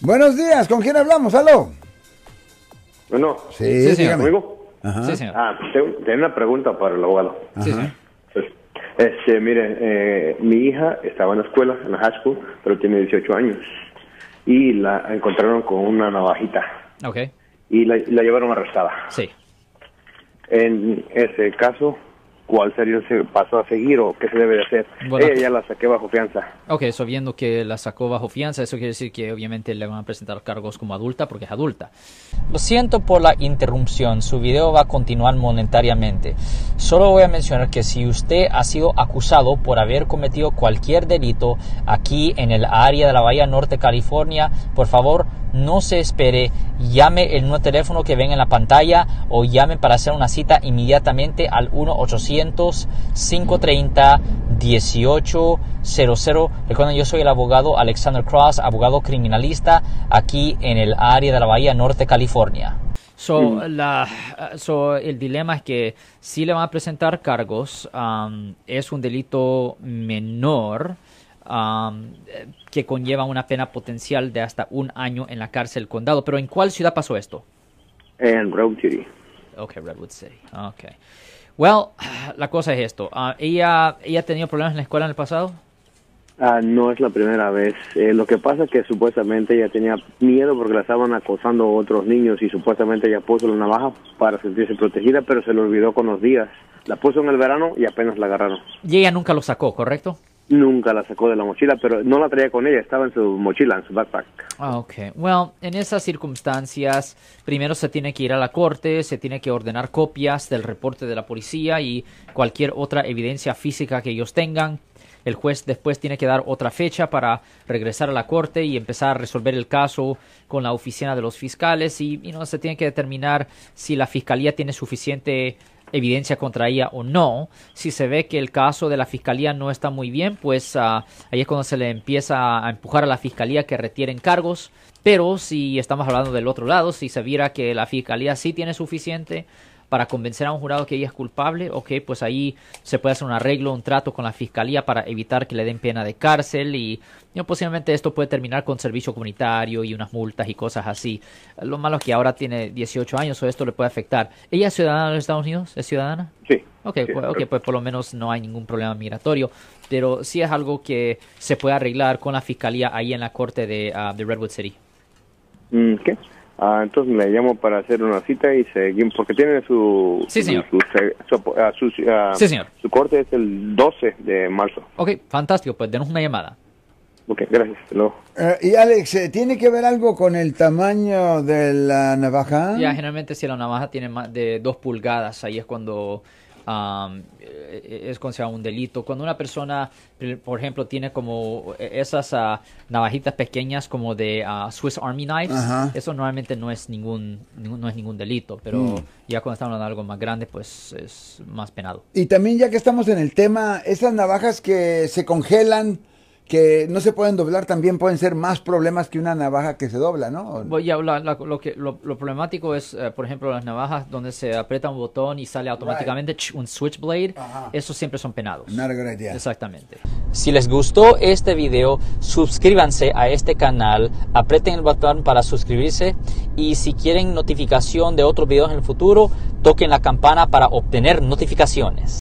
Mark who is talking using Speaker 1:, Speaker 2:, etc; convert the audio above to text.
Speaker 1: Buenos días, ¿con quién hablamos? ¿Aló?
Speaker 2: Bueno,
Speaker 1: Sí,
Speaker 3: Sí, señor.
Speaker 2: ¿Conmigo?
Speaker 1: Ajá.
Speaker 3: Sí, señor.
Speaker 2: Ah, tengo, tengo una pregunta para el abogado.
Speaker 3: Sí, señor.
Speaker 2: Pues, Este, mire, eh, mi hija estaba en la escuela, en la high school, pero tiene 18 años. Y la encontraron con una navajita.
Speaker 3: Ok,
Speaker 2: Y la, la llevaron arrestada.
Speaker 3: sí.
Speaker 2: En ese caso, ¿cuál sería el paso a seguir o qué se debe de hacer?
Speaker 3: Bueno.
Speaker 2: Ella ya la saqué bajo fianza.
Speaker 3: Ok, eso viendo que la sacó bajo fianza, eso quiere decir que obviamente le van a presentar cargos como adulta porque es adulta.
Speaker 4: Lo siento por la interrupción, su video va a continuar monetariamente. Solo voy a mencionar que si usted ha sido acusado por haber cometido cualquier delito aquí en el área de la Bahía Norte, California, por favor no se espere, llame el nuevo teléfono que ven en la pantalla o llame para hacer una cita inmediatamente al 1-800-530-1800. Recuerden, yo soy el abogado Alexander Cross, abogado criminalista aquí en el área de la Bahía Norte, California.
Speaker 3: So, la, uh, so, el dilema es que si le van a presentar cargos, um, es un delito menor um, que conlleva una pena potencial de hasta un año en la cárcel condado. Pero ¿en cuál ciudad pasó esto?
Speaker 2: En Road City.
Speaker 3: Ok, Redwood City. Ok. Well, la cosa es esto. ah, ¿ella, ¿Ella ha tenido problemas en la escuela en el pasado?
Speaker 2: Ah, no es la primera vez. Eh, lo que pasa es que supuestamente ella tenía miedo porque la estaban acosando otros niños y supuestamente ella puso la navaja para sentirse protegida, pero se le olvidó con los días. La puso en el verano y apenas la agarraron.
Speaker 3: Y ella nunca lo sacó, ¿correcto?
Speaker 2: Nunca la sacó de la mochila, pero no la traía con ella, estaba en su mochila, en su backpack.
Speaker 3: Ah, Ok, well, en esas circunstancias, primero se tiene que ir a la corte, se tiene que ordenar copias del reporte de la policía y cualquier otra evidencia física que ellos tengan. El juez después tiene que dar otra fecha para regresar a la corte y empezar a resolver el caso con la oficina de los fiscales y you know, se tiene que determinar si la fiscalía tiene suficiente evidencia contra ella o no. Si se ve que el caso de la fiscalía no está muy bien, pues ah, ahí es cuando se le empieza a empujar a la fiscalía que retiren cargos. Pero si estamos hablando del otro lado, si se viera que la fiscalía sí tiene suficiente para convencer a un jurado que ella es culpable, ok, pues ahí se puede hacer un arreglo, un trato con la fiscalía para evitar que le den pena de cárcel y you know, posiblemente esto puede terminar con servicio comunitario y unas multas y cosas así. Lo malo es que ahora tiene 18 años o esto le puede afectar. ¿Ella es ciudadana de los Estados Unidos? ¿Es ciudadana?
Speaker 2: Sí.
Speaker 3: Ok,
Speaker 2: Sí,
Speaker 3: pues, ok,
Speaker 2: correcto.
Speaker 3: pues por lo menos no hay ningún problema migratorio, pero sí es algo que se puede arreglar con la fiscalía ahí en la corte de, ah, de Redwood City.
Speaker 2: Mm, ¿Qué? Ah, entonces le llamo para hacer una cita y seguimos, porque tiene su...
Speaker 3: Sí, señor.
Speaker 2: Su, su, su- ah, su- ah,
Speaker 3: Sí, señor.
Speaker 2: Su corte es el 12 de marzo.
Speaker 3: Ok, fantástico, pues denos una llamada.
Speaker 2: Ok, gracias. Luego.
Speaker 1: Eh, y Alex, eh, ¿tiene que ver algo con el tamaño de la navaja?
Speaker 3: Ya, generalmente si la navaja tiene más de dos pulgadas, ahí es cuando eh, es considerado un delito. Cuando una persona, por- ejemplo, tiene como esas ah, navajitas pequeñas como de ah, Swiss Army Knives,
Speaker 1: Ajá.
Speaker 3: eso normalmente no es ningún, ningún- no es ningún delito, pero
Speaker 1: Mm.
Speaker 3: ya cuando estamos hablando de algo más grande, pues es más penado.
Speaker 1: Y también ya que estamos en el tema, esas navajas que se congelan, que no se pueden doblar, también pueden ser más problemas que una navaja que se dobla, ¿no?
Speaker 3: Ya, la- la- lo, que, lo, lo problemático es, eh, por ejemplo, las navajas donde se aprieta un botón y sale automáticamente ch, un switchblade,
Speaker 1: Ajá.
Speaker 3: esos siempre son penados.
Speaker 1: Not a good idea.
Speaker 3: Exactamente.
Speaker 4: Si les gustó este video, suscríbanse a este canal, aprieten el botón para suscribirse y si quieren notificación de otros videos en el futuro, toquen la campana para obtener notificaciones.